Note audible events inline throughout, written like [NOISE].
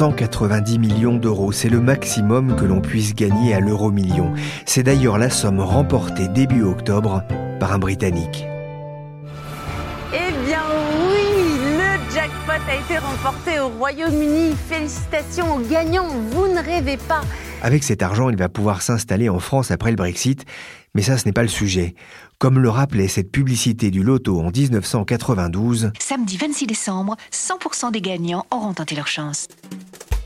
190 millions d'euros, c'est le maximum que l'on puisse gagner à l'euro million. C'est d'ailleurs la somme remportée début octobre par un Britannique. Eh bien oui, le jackpot a été remporté au Royaume-Uni. Félicitations aux gagnants, vous ne rêvez pas. Avec cet argent, il va pouvoir s'installer en France après le Brexit, mais ça ce n'est pas le sujet. Comme le rappelait cette publicité du loto en 1992, Samedi 26 décembre, 100% des gagnants auront tenté leur chance.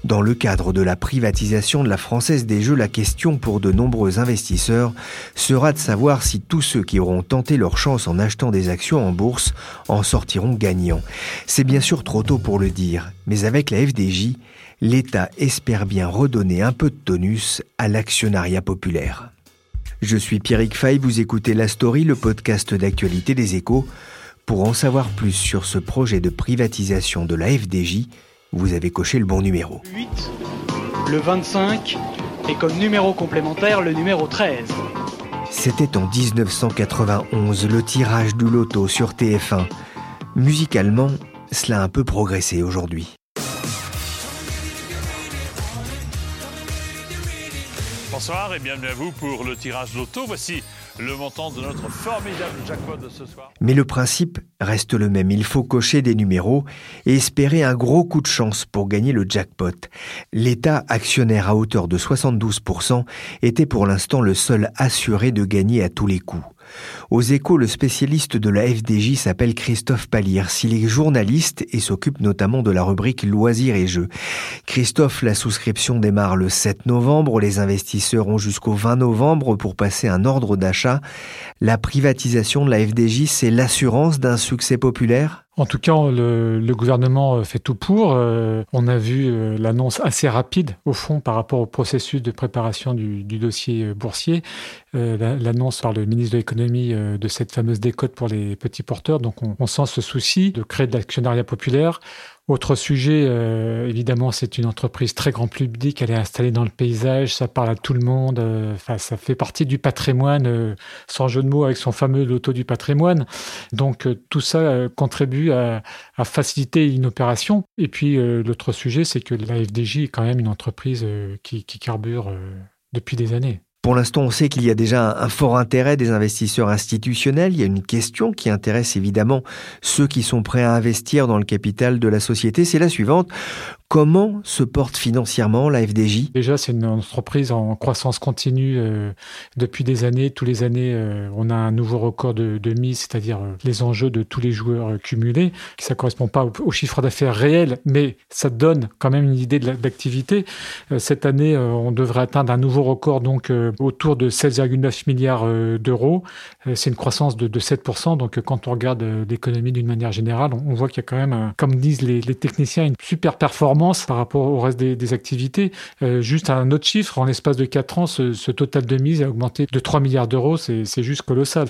Dans le cadre de la privatisation de la Française des Jeux, la question pour de nombreux investisseurs sera de savoir si tous ceux qui auront tenté leur chance en achetant des actions en bourse en sortiront gagnants. C'est bien sûr trop tôt pour le dire, mais avec la FDJ, l'État espère bien redonner un peu de tonus à l'actionnariat populaire. Je suis Pierrick Fay, vous écoutez La Story, le podcast d'actualité des échos. Pour en savoir plus sur ce projet de privatisation de la FDJ, vous avez coché le bon numéro. 8, le 25 et comme numéro complémentaire le numéro 13. C'était en 1991 le tirage du loto sur TF1. Musicalement, cela a un peu progressé aujourd'hui. Bonsoir et bienvenue à vous pour le tirage loto. Voici le montant de notre formidable jackpot de ce soir. Mais le principe reste le même. Il faut cocher des numéros et espérer un gros coup de chance pour gagner le jackpot. L'État, actionnaire à hauteur de 72%, était pour l'instant le seul assuré de gagner à tous les coups. Aux échos, le spécialiste de la FDJ s'appelle Christophe Pallier. S'il est journaliste et s'occupe notamment de la rubrique loisirs et jeux. Christophe, la souscription démarre le 7 novembre. Les investisseurs ont jusqu'au 20 novembre pour passer un ordre d'achat. La privatisation de la FDJ, c'est l'assurance d'un succès populaire? En tout cas, le, gouvernement fait tout pour. Euh, on a vu euh, l'annonce assez rapide, au fond, par rapport au processus de préparation du, dossier euh, boursier. Euh, l'annonce par le ministre de l'économie euh, de cette fameuse décote pour les petits porteurs. Donc, on, on sent ce souci de créer de l'actionnariat populaire. Autre sujet, euh, évidemment, c'est une entreprise très grand public. Elle est installée dans le paysage, ça parle à tout le monde. Euh, enfin, ça fait partie du patrimoine, euh, sans jeu de mots, avec son fameux loto du patrimoine. Donc, tout ça contribue à, faciliter une opération. Et puis, l'autre sujet, c'est que la FDJ est quand même une entreprise qui, qui carbure depuis des années. Pour l'instant, on sait qu'il y a déjà un fort intérêt des investisseurs institutionnels. Il y a une question qui intéresse évidemment ceux qui sont prêts à investir dans le capital de la société. C'est la suivante. Comment se porte financièrement la FDJ Déjà, c'est une entreprise en croissance continue euh, depuis des années. Tous les années, euh, on a un nouveau record de, mise, c'est-à-dire euh, les enjeux de tous les joueurs cumulés. Ça ne correspond pas au, chiffre d'affaires réel, mais ça donne quand même une idée. Euh, cette année, on devrait atteindre un nouveau record, donc autour de 16,9 milliards d'euros. c'est une croissance de, de 7%. Donc, quand on regarde l'économie d'une manière générale, on, voit qu'il y a quand même, comme disent les techniciens, une super performance par rapport au reste des, activités. Euh, juste un autre chiffre, en l'espace de 4 ans, ce, total de mise a augmenté de 3 milliards d'euros. C'est juste colossal.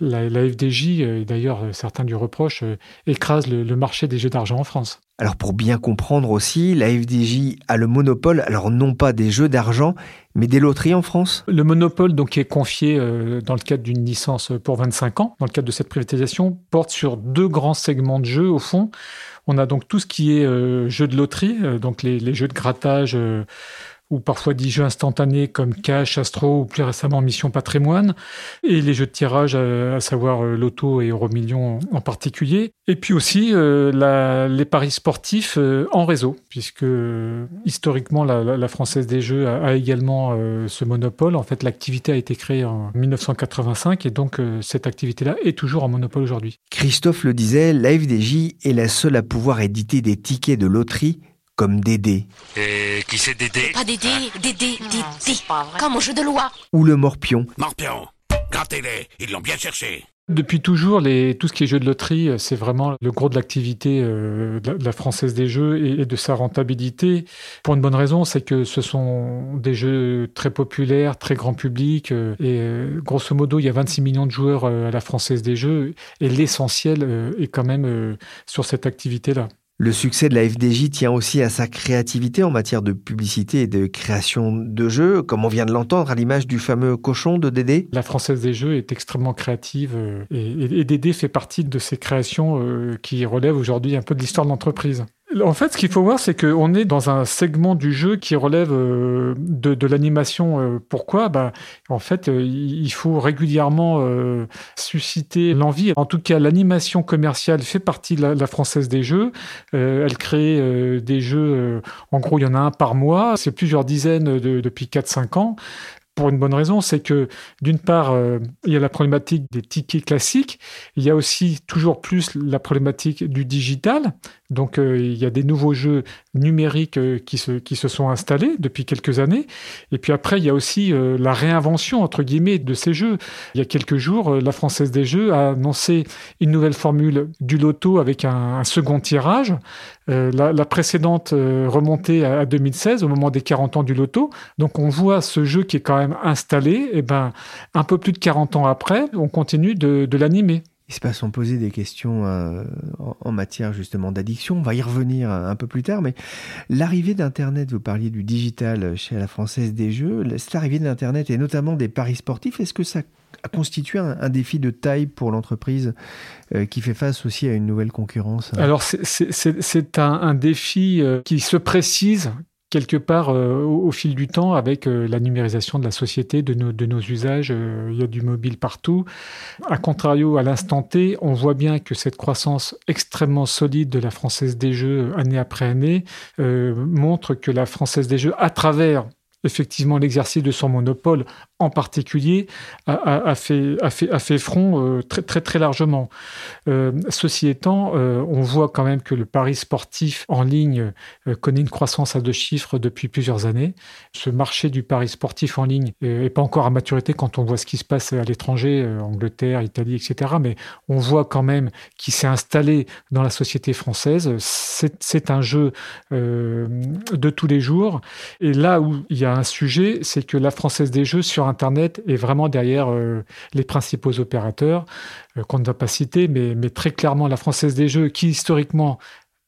La, FDJ, et d'ailleurs certains du reproche, euh, écrase le marché des jeux d'argent en France. Alors pour bien comprendre aussi, la FDJ a le monopole, alors non pas des jeux d'argent, mais des loteries en France? Le monopole donc est confié euh, dans le cadre d'une licence pour 25 ans, dans le cadre de cette privatisation, porte sur deux grands segments de jeux au fond. On a donc tout ce qui est euh, jeux de loterie, euh, donc les, jeux de grattage, ou parfois des jeux instantanés comme Cash, Astro ou plus récemment Mission Patrimoine, et les jeux de tirage, à, savoir euh, Loto et Euromillion en particulier. Et puis aussi euh, les paris sportifs euh, en réseau, puisque historiquement la, Française des Jeux a, également ce monopole. En fait, l'activité a été créée en 1985 et donc cette activité-là est toujours en monopole aujourd'hui. Christophe le disait, la FDJ est la seule à pouvoir éditer des tickets de loterie comme Dédé. Et qui c'est Dédé Pas Dédé, Dédé, Dédé, comme au jeu de loi. Ou le Morpion. Morpion, grattez-les, ils l'ont bien cherché. Depuis toujours, les, tout ce qui est jeu de loterie, euh, c'est vraiment le gros de l'activité euh, de, la, Française des Jeux et, de sa rentabilité. Pour une bonne raison, c'est que ce sont des jeux très populaires, très grand public. Euh, et grosso modo, il y a 26 millions de joueurs à la Française des Jeux. Et l'essentiel est quand même sur cette activité-là. Le succès de la FDJ tient aussi à sa créativité en matière de publicité et de création de jeux, comme on vient de l'entendre à l'image du fameux cochon de Dédé. La Française des Jeux est extrêmement créative euh, et, Dédé fait partie de ces créations euh, qui relèvent aujourd'hui un peu de l'histoire de l'entreprise. En fait, ce qu'il faut voir, c'est qu'on est dans un segment du jeu qui relève euh, de, l'animation. Euh, pourquoi? Bah, En fait, euh, il faut régulièrement susciter l'envie. En tout cas, l'animation commerciale fait partie de la, Française des Jeux. elle crée des jeux, en gros, il y en a un par mois. C'est plusieurs dizaines depuis 4-5 ans pour une bonne raison, c'est que d'une part, euh, il y a la problématique des tickets classiques, il y a aussi toujours plus la problématique du digital. Donc euh, il y a des nouveaux jeux numériques euh, qui, se, qui se sont installés depuis quelques années. Et puis après, il y a aussi la réinvention, entre guillemets, de ces jeux. Il y a quelques jours, la Française des Jeux a annoncé une nouvelle formule du loto avec un, second tirage. La, précédente remontait à, à 2016, au moment des 40 ans du loto. Donc on voit ce jeu qui est quand même installé, et eh ben, un peu plus de 40 ans après, on continue de, l'animer. Il se passe, on posait des questions euh, en, matière justement d'addiction. On va y revenir un peu plus tard, mais l'arrivée d'Internet, vous parliez du digital chez la Française des Jeux, cette arrivée d'Internet et notamment des paris sportifs, est-ce que ça a constitué un, défi de taille pour l'entreprise euh, qui fait face aussi à une nouvelle concurrence Alors c'est un, un, défi euh, qui se précise, quelque part euh, au, fil du temps avec euh, la numérisation de la société, de nos, usages. Euh, il y a du mobile partout. A contrario, à l'instant T, on voit bien que cette croissance extrêmement solide de la Française des Jeux année après année montre que la Française des Jeux, à travers effectivement l'exercice de son monopole en particulier a, fait, a, fait, a fait, front euh, très, très, très largement. Euh, ceci étant, euh, on voit quand même que le pari sportif en ligne connaît une croissance à deux chiffres depuis plusieurs années. Ce marché du pari sportif en ligne n'est pas encore à maturité quand on voit ce qui se passe à l'étranger, Angleterre, Italie, etc. Mais on voit quand même qu'il s'est installé dans la société française. C'est un jeu de tous les jours. Et là où il y a un sujet, c'est que la Française des Jeux sur Internet est vraiment derrière euh, les principaux opérateurs euh, qu'on ne va pas citer, mais, mais très clairement la Française des Jeux, qui historiquement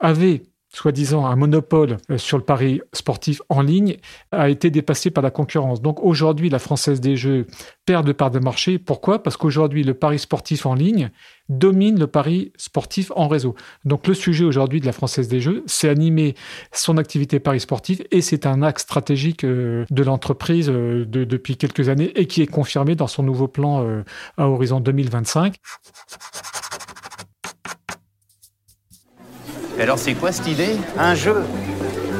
avait soi-disant un monopole euh, sur le pari sportif en ligne, a été dépassé par la concurrence. Donc aujourd'hui, la Française des Jeux perd de part de marché. Pourquoi? Parce qu'aujourd'hui, le pari sportif en ligne domine le pari sportif en réseau. Donc le sujet aujourd'hui de la Française des Jeux, c'est animer son activité pari sportif et c'est un axe stratégique euh, de l'entreprise euh, depuis quelques années et qui est confirmé dans son nouveau plan à horizon 2025. Alors c'est quoi cette idée? Un jeu,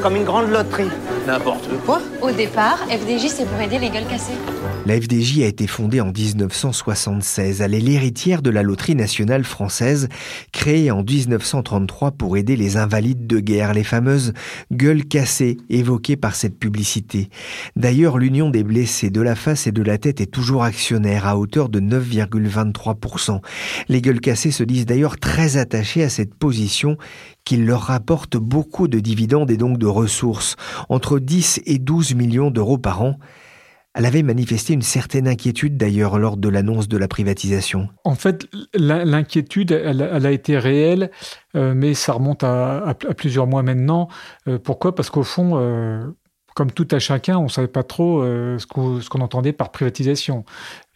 comme une grande loterie. N'importe quoi? Au départ, FDJ c'est pour aider les gueules cassées. La FDJ a été fondée en 1976. Elle est l'héritière de la Loterie nationale française, créée en 1933 pour aider les invalides de guerre, les fameuses gueules cassées évoquées par cette publicité. D'ailleurs, l'Union des blessés de la face et de la tête est toujours actionnaire à hauteur de 9,23%. Les gueules cassées se disent d'ailleurs très attachées à cette position qui leur rapporte beaucoup de dividendes et donc de ressources, entre 10 et 12 millions d'euros par an. Elle avait manifesté une certaine inquiétude d'ailleurs lors de l'annonce de la privatisation. En fait, l'inquiétude, elle, a été réelle, euh, mais ça remonte à, plusieurs mois maintenant. Euh, pourquoi? Parce qu'au fond, euh, comme tout à chacun, on ne savait pas trop ce qu'on entendait par privatisation.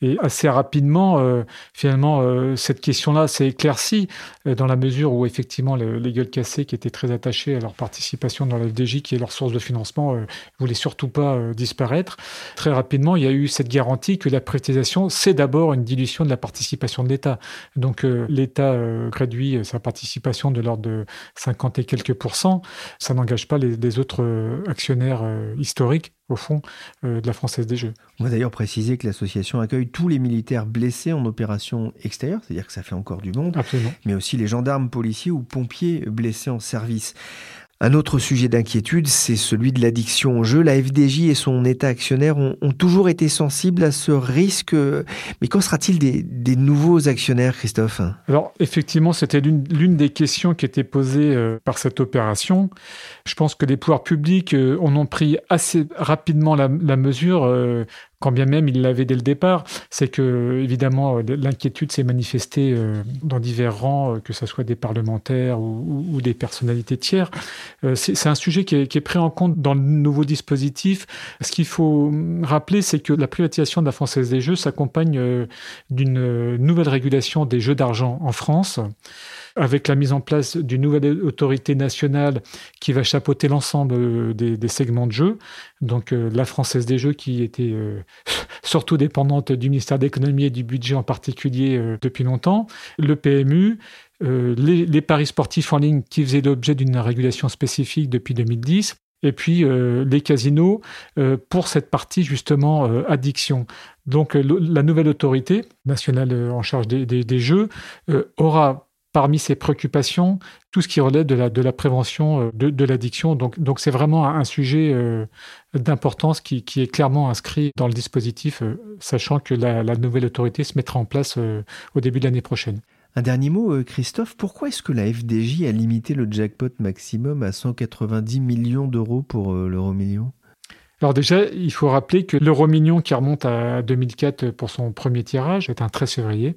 Et assez rapidement, euh, finalement, euh, cette question-là s'est éclaircie euh, dans la mesure où effectivement les gueules cassées qui étaient très attachées à leur participation dans la FDJ, qui est leur source de financement, ne voulaient surtout pas disparaître. Très rapidement, il y a eu cette garantie que la privatisation, c'est d'abord une dilution de la participation de l'État. Donc l'État réduit sa participation de l'ordre de 50 et quelques pourcents. Ça n'engage pas les autres actionnaires historiques au fond, euh, de la Française des Jeux. On va d'ailleurs préciser que l'association accueille tous les militaires blessés en opération extérieure, c'est-à-dire que ça fait encore du monde, mais aussi les gendarmes, policiers ou pompiers blessés en service. Un autre sujet d'inquiétude, c'est celui de l'addiction au jeu. La FDJ et son État actionnaire ont, toujours été sensibles à ce risque. Mais qu'en sera-t-il des, nouveaux actionnaires, Christophe? Alors, effectivement, c'était l'une des questions qui était posée euh, par cette opération. Je pense que les pouvoirs publics euh, en ont pris assez rapidement la, mesure. Euh, quand bien même il l'avait dès le départ, c'est que évidemment l'inquiétude s'est manifestée euh, dans divers rangs, euh, que ce soit des parlementaires ou, des personnalités tiers. Euh, c'est un sujet qui est, pris en compte dans le nouveau dispositif. Ce qu'il faut rappeler, c'est que la privatisation de la Française des Jeux s'accompagne d'une nouvelle régulation des jeux d'argent en France avec la mise en place d'une nouvelle autorité nationale qui va chapeauter l'ensemble des, segments de jeux. Donc euh, la Française des Jeux qui était euh, [LAUGHS] surtout dépendante du ministère de l'économie et du budget en particulier euh, depuis longtemps, le PMU, les, paris sportifs en ligne qui faisaient l'objet d'une régulation spécifique depuis 2010, et puis les casinos pour cette partie justement addiction. Donc la nouvelle autorité nationale en charge des jeux aura parmi ses préoccupations tout ce qui relève de la, de la prévention euh, de, de l'addiction. Donc, donc c'est vraiment un sujet euh, d'importance qui, qui, est clairement inscrit dans le dispositif, euh, sachant que la, la, nouvelle autorité se mettra en place au début de l'année prochaine. Un dernier mot, Christophe, pourquoi est-ce que la FDJ a limité le jackpot maximum à 190 millions d'euros pour l'euro million alors déjà, il faut rappeler que l'euro million qui remonte à 2004 pour son premier tirage, est un 13 février,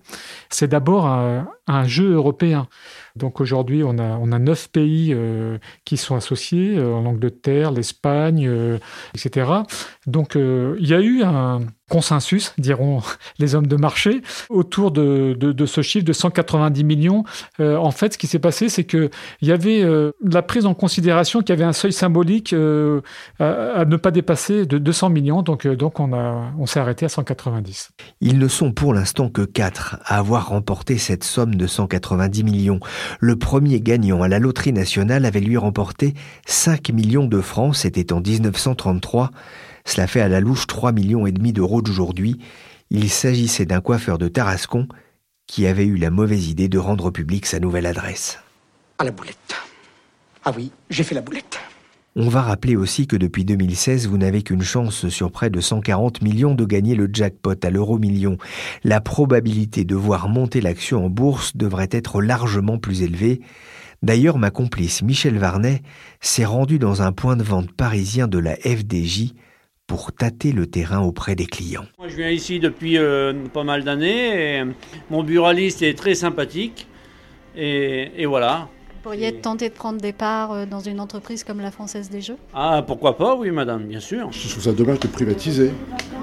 c'est d'abord un, un, jeu européen. Donc aujourd'hui, on a, on a neuf pays euh, qui sont associés, euh, en Angleterre, l'Espagne, euh, etc. Donc il y a eu un consensus, diront [LAUGHS] les hommes de marché, autour de, de, ce chiffre de 190 millions. en fait, ce qui s'est passé, c'est qu'il y avait la prise en considération qu'il y avait un seuil symbolique à, ne pas dépasser de 200 millions. Donc, donc on, on s'est arrêté à 190. Ils ne sont pour l'instant que quatre à avoir remporté cette somme de 190 millions. Le premier gagnant à la loterie nationale avait lui remporté 5 millions de francs, c'était en 1933. Cela fait à la louche 3 millions et demi d'euros d'aujourd'hui. Il s'agissait d'un coiffeur de Tarascon qui avait eu la mauvaise idée de rendre public sa nouvelle adresse. À la boulette. Ah oui, j'ai fait la boulette. On va rappeler aussi que depuis 2016, vous n'avez qu'une chance sur près de 140 millions de gagner le jackpot à l'euro million. La probabilité de voir monter l'action en bourse devrait être largement plus élevée. D'ailleurs, ma complice Michel Varnet s'est rendu dans un point de vente parisien de la FDJ pour tâter le terrain auprès des clients. Moi, je viens ici depuis euh, pas mal d'années. Mon buraliste est très sympathique. Et, et voilà, pourriez être tenté de prendre des parts euh, dans une entreprise comme la Française des Jeux? Ah, pourquoi pas, oui, madame, bien sûr. Je trouve ça dommage de privatiser.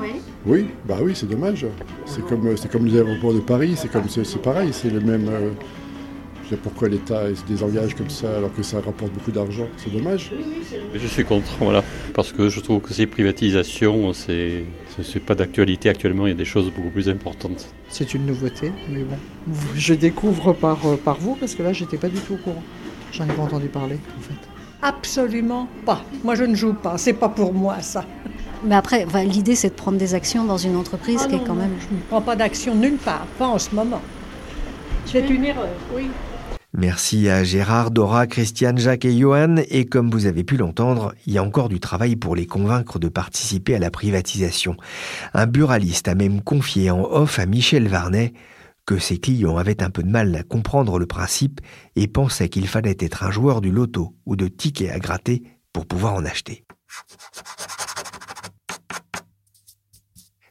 Oui Oui, bah oui, c'est dommage. C'est comme, euh, comme les aéroports de Paris, c'est comme c'est pareil, c'est le même. Euh, pourquoi l'État se désengage comme ça alors que ça rapporte beaucoup d'argent C'est dommage. Je suis contre, voilà, parce que je trouve que ces privatisations, c'est pas d'actualité actuellement, il y a des choses beaucoup plus importantes. C'est une nouveauté, mais bon, je découvre par, euh, par vous parce que là, j'étais pas du tout au courant. J'en ai pas entendu parler, en fait. Absolument pas. Moi, je ne joue pas. C'est pas pour moi, ça. Mais après, l'idée, c'est de prendre des actions dans une entreprise ah qui est quand même. Je ne prends pas d'action nulle part, pas en ce moment. C'est une erreur, oui. Merci à Gérard, Dora, Christiane, Jacques et Johan. Et comme vous avez pu l'entendre, il y a encore du travail pour les convaincre de participer à la privatisation. Un buraliste a même confié en off à Michel Varnet que ses clients avaient un peu de mal à comprendre le principe et pensaient qu'il fallait être un joueur du loto ou de tickets à gratter pour pouvoir en acheter.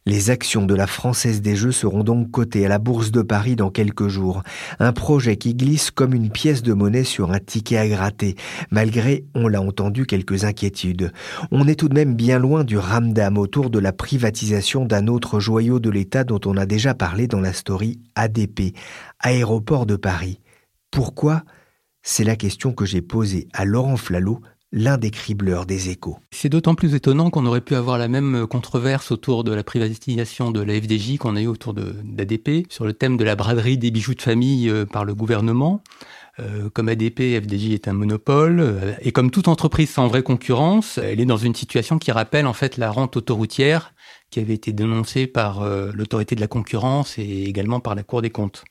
Les actions de la Française des Jeux seront donc cotées à la Bourse de Paris dans quelques jours. Un projet qui glisse comme une pièce de monnaie sur un ticket à gratter, malgré, on l'a entendu, quelques inquiétudes. On est tout de même bien loin du ramdam autour de la privatisation d'un autre joyau de l'État dont on a déjà parlé dans la story ADP, Aéroport de Paris. Pourquoi? C'est la question que j'ai posée à Laurent Flalot, l'un des cribleurs des échos. C'est d'autant plus étonnant qu'on aurait pu avoir la même controverse autour de la privatisation de la FDJ qu'on a eu autour d'ADP, sur le thème de la braderie des bijoux de famille euh, par le gouvernement. Euh, comme ADP, FDJ est un monopole, euh, et comme toute entreprise sans vraie concurrence, elle est dans une situation qui rappelle en fait la rente autoroutière qui avait été dénoncée par l'autorité de la concurrence et également par la Cour des comptes.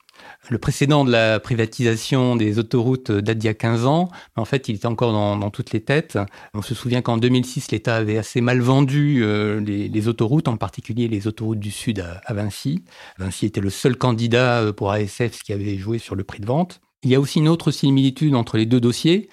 Le précédent de la privatisation des autoroutes date d'il y a 15 ans, mais en fait, il était encore dans, toutes les têtes. On se souvient qu'en 2006, l'État avait assez mal vendu euh, les, autoroutes, en particulier les autoroutes du Sud à, Vinci. Vinci était le seul candidat euh, pour ASF qui avait joué sur le prix de vente. Il y a aussi une autre similitude entre les deux dossiers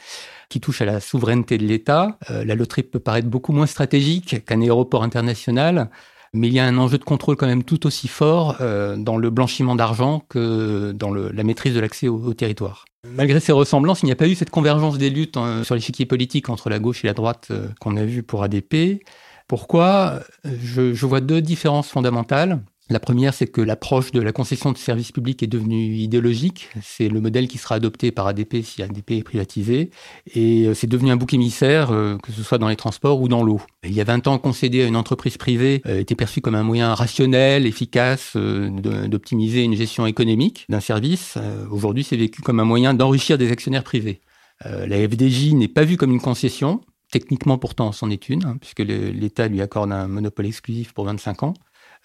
qui touche à la souveraineté de l'État. Euh, la loterie peut paraître beaucoup moins stratégique qu'un aéroport international mais il y a un enjeu de contrôle quand même tout aussi fort euh, dans le blanchiment d'argent que dans la maîtrise de l'accès au, territoire. Malgré ces ressemblances, il n'y a pas eu cette convergence des luttes hein, sur l'échiquier politique entre la gauche et la droite euh, qu'on a vu pour ADP. Pourquoi? Je vois deux différences fondamentales. La première, c'est que l'approche de la concession de services publics est devenue idéologique. C'est le modèle qui sera adopté par ADP si ADP est privatisé. Et euh, c'est devenu un bouc émissaire, euh, que ce soit dans les transports ou dans l'eau. Il y a 20 ans, concéder à une entreprise privée euh, était perçu comme un moyen rationnel, efficace d'optimiser une gestion économique d'un service. Aujourd'hui, c'est vécu comme un moyen d'enrichir des actionnaires privés. La FDJ n'est pas vue comme une concession, techniquement pourtant c'en est une, hein, puisque l'État lui accorde un monopole exclusif pour 25 ans.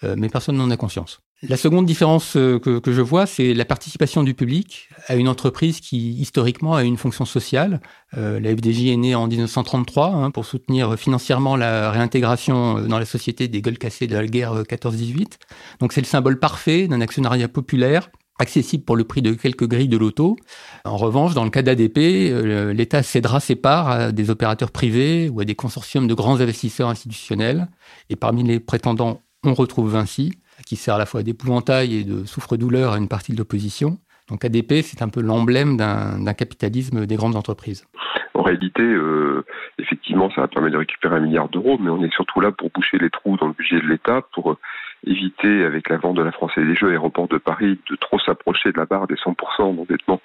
Euh, mais personne n'en a conscience. La seconde différence euh, que, je vois, c'est la participation du public à une entreprise qui, historiquement, a une fonction sociale. Euh, la FDJ est née en 1933 hein, pour soutenir financièrement la réintégration dans la société des gueules cassées de la guerre 14-18. Donc c'est le symbole parfait d'un actionnariat populaire accessible pour le prix de quelques grilles de loto. En revanche, dans le cas d'ADP, l'État cédera ses parts à des opérateurs privés ou à des consortiums de grands investisseurs institutionnels. Et parmi les prétendants on retrouve Vinci, qui sert à la fois d'épouvantail et de souffre-douleur à une partie de l'opposition. Donc ADP, c'est un peu l'emblème d'un capitalisme des grandes entreprises. En réalité, euh, effectivement, ça va permettre de récupérer un milliard d'euros, mais on est surtout là pour boucher les trous dans le budget de l'État, pour éviter, avec la vente de la Française des Jeux Aéroports de Paris, de trop s'approcher de la barre des 100% d'endettement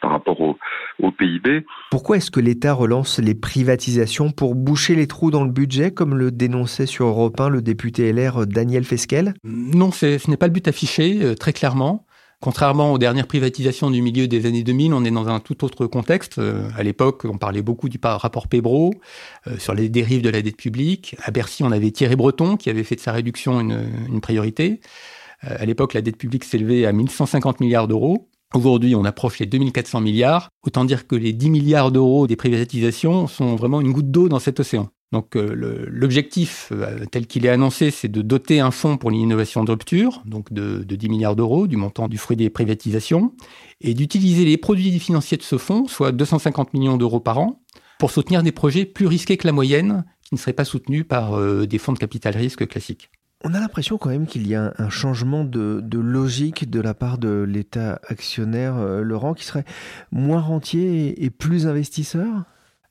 par rapport au, PIB. Pourquoi est-ce que l'État relance les privatisations pour boucher les trous dans le budget, comme le dénonçait sur Europe 1 le député LR Daniel Fesquel? Non, ce n'est pas le but affiché, euh, très clairement. Contrairement aux dernières privatisations du milieu des années 2000, on est dans un tout autre contexte. Euh, à l'époque, on parlait beaucoup du rapport Pébro euh, sur les dérives de la dette publique. À Bercy, on avait Thierry Breton qui avait fait de sa réduction une, priorité. Euh, à l'époque, la dette publique s'élevait à 1150 milliards d'euros. Aujourd'hui, on approche les 2400 milliards. Autant dire que les 10 milliards d'euros des privatisations sont vraiment une goutte d'eau dans cet océan. Donc euh, l'objectif euh, tel qu'il est annoncé, c'est de doter un fonds pour l'innovation de rupture, donc de, 10 milliards d'euros, du montant du fruit des privatisations, et d'utiliser les produits financiers de ce fonds, soit 250 millions d'euros par an, pour soutenir des projets plus risqués que la moyenne, qui ne seraient pas soutenus par euh, des fonds de capital risque classiques. On a l'impression quand même qu'il y a un changement de, logique de la part de l'État actionnaire, Laurent, qui serait moins rentier et plus investisseur?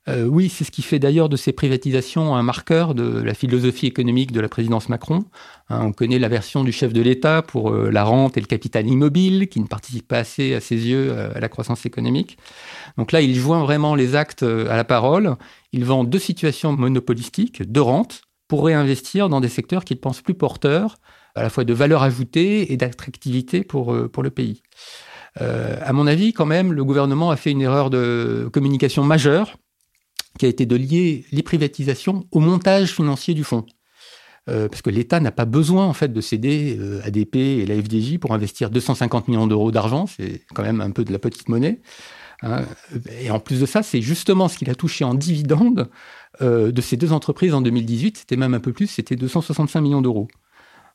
Euh, oui, c'est ce qui fait d'ailleurs de ces privatisations un marqueur de la philosophie économique de la présidence Macron. Hein, on connaît la version du chef de l'État pour euh, la rente et le capital immobile, qui ne participe pas assez, à ses yeux, euh, à la croissance économique. Donc là, il joint vraiment les actes à la parole. Il vend deux situations monopolistiques, de rente, pour réinvestir dans des secteurs qu'il pense plus porteurs, à la fois de valeur ajoutée et d'attractivité pour, pour le pays. à mon avis, quand même, le gouvernement a fait une erreur de communication majeure qui a été de lier les privatisations au montage financier du fonds. Euh, parce que l'État n'a pas besoin en fait de céder euh, ADP et la FDJ pour investir 250 millions d'euros d'argent, c'est quand même un peu de la petite monnaie. Hein. Et en plus de ça, c'est justement ce qu'il a touché en dividendes euh, de ces deux entreprises en 2018, c'était même un peu plus, c'était 265 millions d'euros.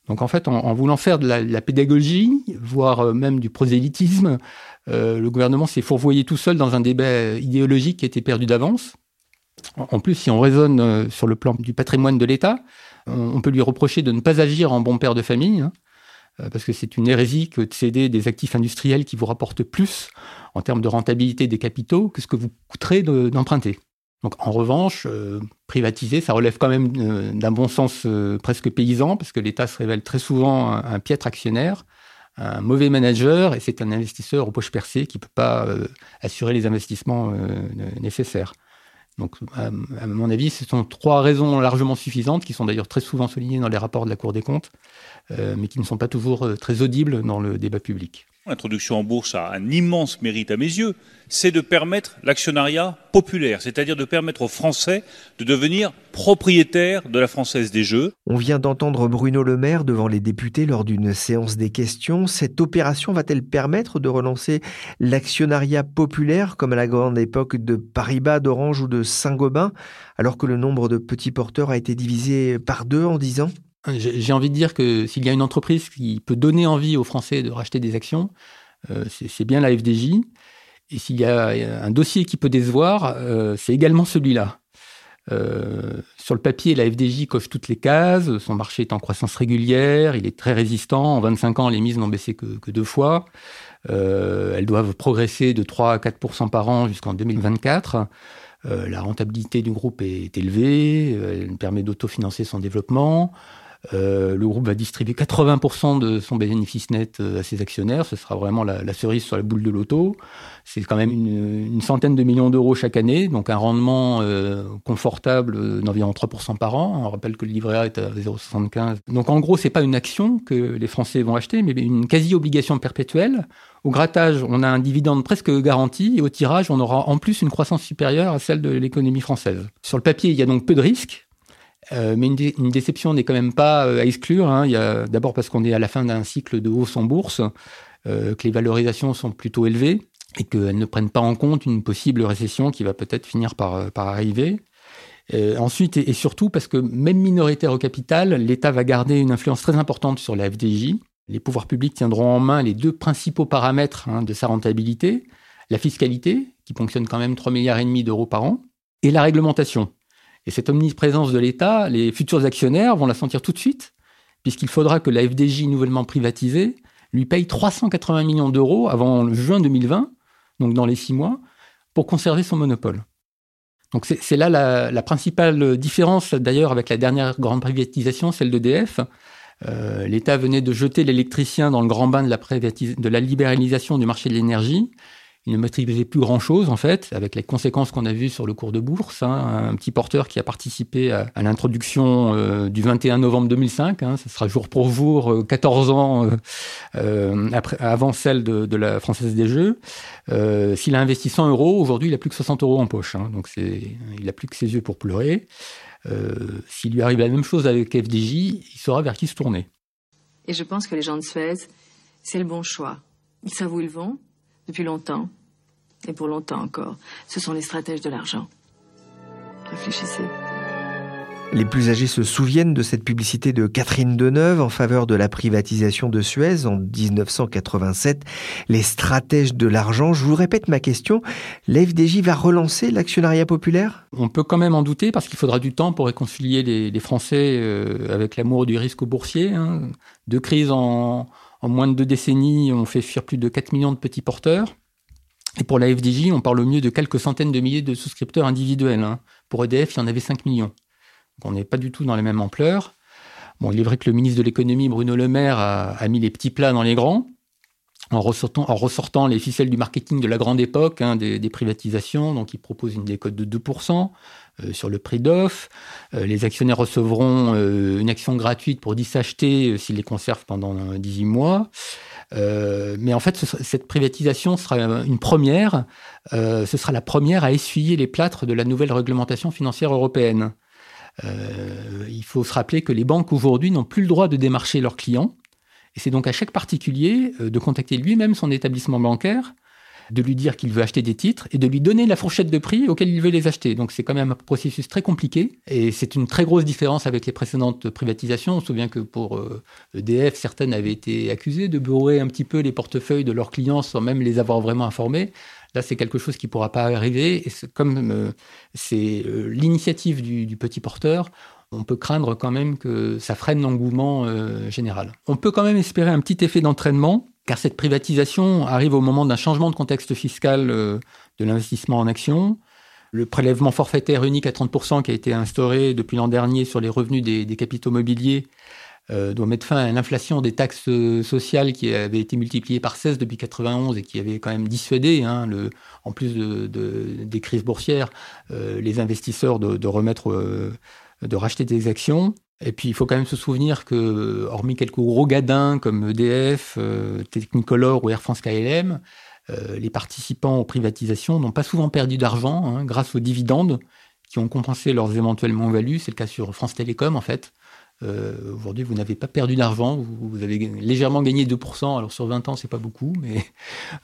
Donc en fait, en, voulant faire de la, la pédagogie, voire même du prosélytisme, le gouvernement s'est fourvoyé tout seul dans un débat idéologique qui était perdu d'avance. En plus, si on raisonne euh, sur le plan du patrimoine de l'État, On peut lui reprocher de ne pas agir en bon père de famille, hein, euh, parce que c'est une hérésie que de céder des actifs industriels qui vous rapportent plus en termes de rentabilité des capitaux que ce que vous coûterez d'emprunter. Donc en revanche, euh, privatiser, ça relève quand même d'un bon sens presque paysan, parce que l'État se révèle très souvent un, piètre actionnaire, un mauvais manager, et c'est un investisseur aux poches percées qui ne peut pas assurer les investissements nécessaires. Donc, à, mon avis, ce sont trois raisons largement suffisantes, qui sont d'ailleurs très souvent soulignées dans les rapports de la Cour des comptes, euh, mais qui ne sont pas toujours euh, très audibles dans le débat public. L'introduction en bourse a un immense mérite à mes yeux, c'est de permettre l'actionnariat populaire, c'est-à-dire de permettre aux Français de devenir propriétaires de la Française des Jeux. On vient d'entendre Bruno Le Maire devant les députés lors d'une séance des questions. Cette opération va-t-elle permettre de relancer l'actionnariat populaire comme à la grande époque de Paribas, d'Orange ou de Saint-Gobain, alors que le nombre de petits porteurs a été divisé par deux en dix ans? J'ai envie de dire que s'il y a une entreprise qui peut donner envie aux Français de racheter des actions, euh, c'est bien la FDJ. Et s'il y a un dossier qui peut décevoir, euh, c'est également celui-là. Euh, sur le papier, la FDJ coche toutes les cases, son marché est en croissance régulière, il est très résistant. En 25 ans, les mises n'ont baissé que, deux fois. elles doivent progresser de 3 à 4% par an jusqu'en 2024. la rentabilité du groupe est élevée, elle permet d'autofinancer son développement. Euh, le groupe va distribuer 80% de son bénéfice net euh, à ses actionnaires. Ce sera vraiment la, cerise sur la boule de l'auto. C'est quand même une, centaine de millions d'euros chaque année, donc un rendement euh, confortable d'environ 3% par an. On rappelle que le livret A est à 0,75. Donc en gros, c'est pas une action que les Français vont acheter, mais une quasi-obligation perpétuelle. Au grattage, on a un dividende presque garanti et au tirage, on aura en plus une croissance supérieure à celle de l'économie française. Sur le papier, il y a donc peu de risques. Euh, mais une, déception n'est quand même pas euh, à exclure. Hein. D'abord parce qu'on est à la fin d'un cycle de hausse en bourse, euh, que les valorisations sont plutôt élevées et qu'elles ne prennent pas en compte une possible récession qui va peut-être finir par, arriver. ensuite et, surtout parce que même minoritaire au capital, l'État va garder une influence très importante sur la FDJ. Les pouvoirs publics tiendront en main les deux principaux paramètres hein, de sa rentabilité, la fiscalité, qui ponctionne quand même 3,5 milliards d'euros par an, et la réglementation, et cette omniprésence de l'État, les futurs actionnaires vont la sentir tout de suite, puisqu'il faudra que la FDJ nouvellement privatisée lui paye 380 millions d'euros avant juin 2020, donc dans les six mois, pour conserver son monopole. Donc c'est là la, principale différence d'ailleurs avec la dernière grande privatisation, celle d'EDF. Euh, L'État venait de jeter l'électricien dans le grand bain de la, de la libéralisation du marché de l'énergie il ne maîtrisait plus grand-chose, en fait, avec les conséquences qu'on a vues sur le cours de bourse. Hein. un petit porteur qui a participé à, l'introduction euh, du 21 novembre 2005, hein, ce sera jour pour jour, 14 euh, ans euh, après, avant celle de, la Française des Jeux. S'il a investi 100 euros, aujourd'hui, il a plus que 60 euros en poche. Hein. donc, il n'a plus que ses yeux pour pleurer. S'il lui arrive la même chose avec FDJ, il saura vers qui se tourner. Et je pense que les gens de Suez, c'est le bon choix. Ils savent où ils vont, depuis longtemps et pour longtemps encore. Ce sont les stratèges de l'argent. Réfléchissez. Les plus âgés se souviennent de cette publicité de Catherine Deneuve en faveur de la privatisation de Suez en 1987. Les stratèges de l'argent. Je vous répète ma question. L'FDJ va relancer l'actionnariat populaire? On peut quand même en douter parce qu'il faudra du temps pour réconcilier les, Français euh, avec l'amour du risque boursier. Hein. Deux crises en, en moins de deux décennies, on fait fuir plus de 4 millions de petits porteurs. Et pour la FDJ, on parle au mieux de quelques centaines de milliers de souscripteurs individuels. Hein. Pour EDF, il y en avait 5 millions. Donc on n'est pas du tout dans la même ampleur. Bon, il est vrai que le ministre de l'économie, Bruno Le Maire, a, mis les petits plats dans les grands, en ressortant, les ficelles du marketing de la grande époque, hein, des, privatisations. Donc il propose une décote de 2%. Euh, sur le prix d'offre. Euh, les actionnaires recevront euh, une action gratuite pour 10 achetés s'ils les conservent pendant 18 mois. mais en fait, cette privatisation sera une première. ce sera la première à essuyer les plâtres de la nouvelle réglementation financière européenne. il faut se rappeler que les banques aujourd'hui n'ont plus le droit de démarcher leurs clients. Et c'est donc à chaque particulier de contacter lui-même son établissement bancaire de lui dire qu'il veut acheter des titres et de lui donner la fourchette de prix auquel il veut les acheter. Donc c'est quand même un processus très compliqué et c'est une très grosse différence avec les précédentes privatisations. On se souvient que pour EDF, euh, e certaines avaient été accusées de bourrer un petit peu les portefeuilles de leurs clients sans même les avoir vraiment informés. Là, c'est quelque chose qui ne pourra pas arriver. Et comme euh, c'est euh, l'initiative du, petit porteur, on peut craindre quand même que ça freine l'engouement euh, général. On peut quand même espérer un petit effet d'entraînement, car cette privatisation arrive au moment d'un changement de contexte fiscal euh, de l'investissement en actions. Le prélèvement forfaitaire unique à 30% qui a été instauré depuis l'an dernier sur les revenus des, capitaux mobiliers euh, doit mettre fin à l'inflation des taxes sociales qui avait été multipliée par 16 depuis 91 et qui avait quand même dissuadé, hein, en plus de, des crises boursières, les investisseurs de remettre de racheter des actions. Et puis, il faut quand même se souvenir que, hormis quelques gros gadins comme EDF, euh, Technicolor ou Air France KLM, euh, les participants aux privatisations n'ont pas souvent perdu d'argent hein, grâce aux dividendes qui ont compensé leurs éventuelles moins-values. C'est le cas sur France Télécom, en fait. Euh, aujourd'hui, vous n'avez pas perdu d'argent, vous, avez légèrement gagné 2%, alors sur 20 ans, c'est pas beaucoup, mais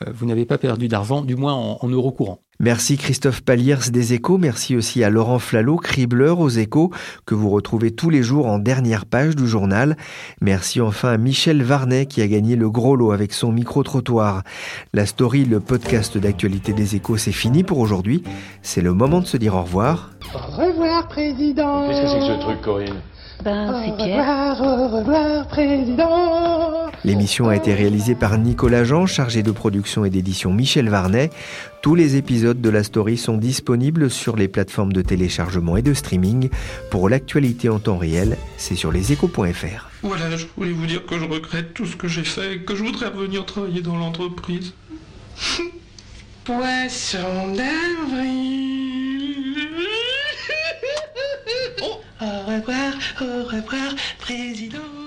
euh, vous n'avez pas perdu d'argent, du moins en, euros courants. Merci Christophe Paliers des Échos, merci aussi à Laurent Flalot, cribleur aux Échos, que vous retrouvez tous les jours en dernière page du journal. Merci enfin à Michel Varnet qui a gagné le gros lot avec son micro-trottoir. La story, le podcast d'actualité des Échos, c'est fini pour aujourd'hui. C'est le moment de se dire au revoir. Au revoir, Président. Qu'est-ce que c'est que ce truc, Corinne? Ben, c'est Pierre. Au revoir, président. L'émission a été réalisée par Nicolas Jean, chargé de production et d'édition Michel Varnet. Tous les épisodes de la story sont disponibles sur les plateformes de téléchargement et de streaming. Pour l'actualité en temps réel, c'est sur leséchos.fr. Voilà, je voulais vous dire que je regrette tout ce que j'ai fait et que je voudrais revenir travailler dans l'entreprise. [LAUGHS] Poisson d'avril. Au revoir, au revoir, président.